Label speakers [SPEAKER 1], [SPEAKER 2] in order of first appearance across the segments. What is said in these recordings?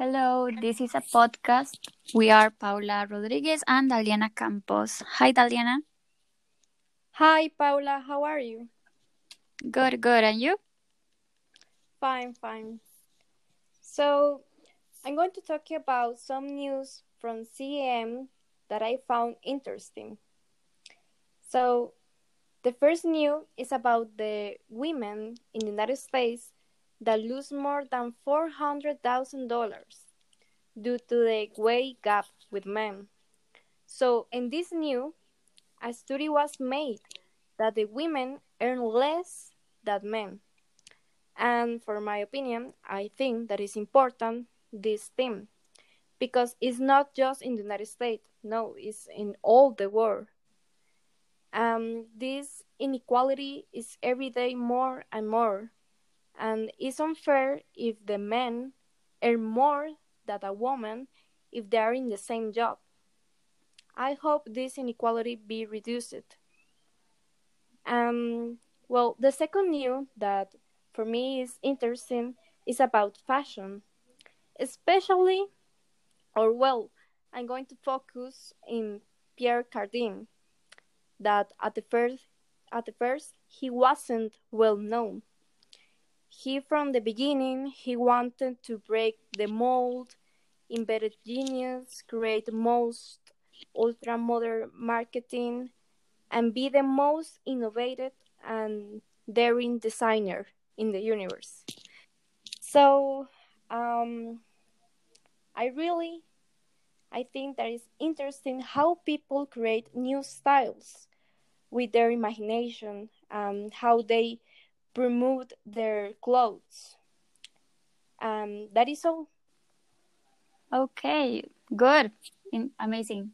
[SPEAKER 1] Hello, this is a podcast. We are Paula Rodriguez and Daliana Campos. Hi, Daliana.
[SPEAKER 2] Hi, Paula. How are you?
[SPEAKER 1] Good, good. And you?
[SPEAKER 2] Fine, fine. So, I'm going to talk you about some news from CM that I found interesting. So, the first news is about the women in the United States that lose more than $400,000 due to the wage gap with men. So, in this new, a study was made that the women earn less than men. And for my opinion, I think that is important this theme because it's not just in the United States, no, it's in all the world. Um, this inequality is every day more and more and it's unfair if the men earn more than a woman if they are in the same job. I hope this inequality be reduced. Um, well, the second news that for me is interesting is about fashion, especially, or well, I'm going to focus in Pierre Cardin. That at the first, at the first, he wasn't well known he, from the beginning, he wanted to break the mold, embedded genius, create most ultra modern marketing, and be the most innovative and daring designer in the universe. So, um, I really, I think that is interesting how people create new styles with their imagination and how they removed their clothes. Um, that is all.
[SPEAKER 1] Okay, good, amazing.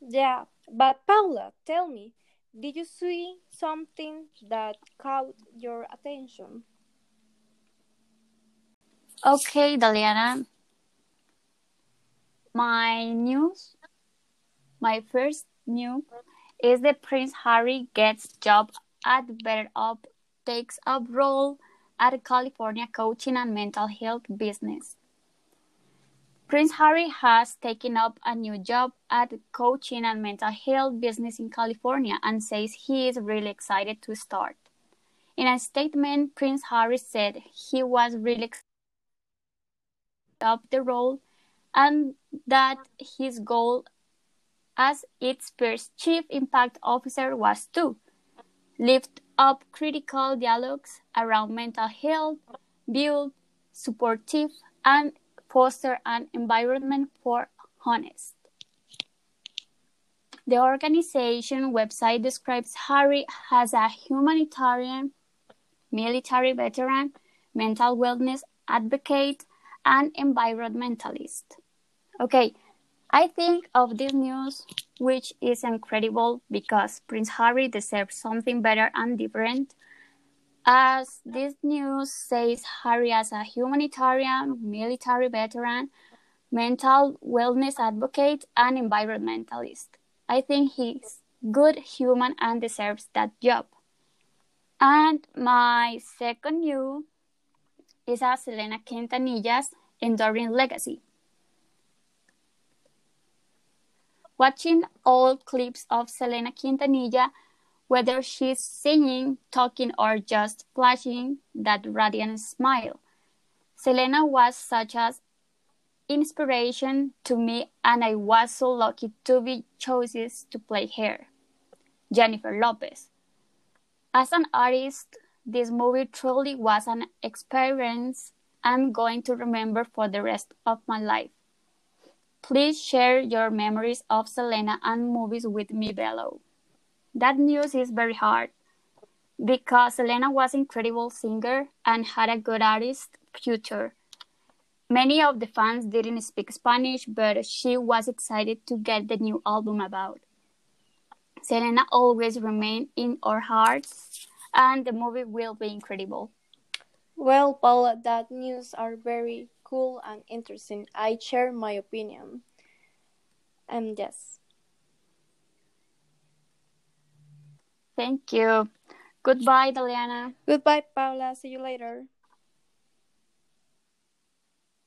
[SPEAKER 2] Yeah, but Paula, tell me, did you see something that caught your attention?
[SPEAKER 1] Okay, Daliana. My news, my first news is that Prince Harry gets job at BetterUp takes up role at California coaching and mental health business. Prince Harry has taken up a new job at coaching and mental health business in California and says he is really excited to start. In a statement, Prince Harry said he was really excited up the role and that his goal as its first chief impact officer was to lift up critical dialogues around mental health, build supportive and foster an environment for honest. The organization website describes Harry as a humanitarian, military veteran, mental wellness advocate, and environmentalist. Okay, I think of this news, which is incredible because Prince Harry deserves something better and different. As this news says, Harry as a humanitarian, military veteran, mental wellness advocate, and environmentalist. I think he's good human and deserves that job. And my second news is a Selena Quintanilla's enduring legacy. Watching old clips of Selena Quintanilla, whether she's singing, talking, or just flashing that radiant smile. Selena was such an inspiration to me, and I was so lucky to be chosen to play her. Jennifer Lopez. As an artist, this movie truly was an experience I'm going to remember for the rest of my life. Please share your memories of Selena and movies with me below. That news is very hard because Selena was an incredible singer and had a good artist future. Many of the fans didn't speak Spanish, but she was excited to get the new album about. Selena always remain in our hearts, and the movie will be incredible.
[SPEAKER 2] Well, Paula, that news are very cool and interesting. I share my opinion. And yes.
[SPEAKER 1] Thank you. Goodbye, Daliana.
[SPEAKER 2] Goodbye, Paula. See you later.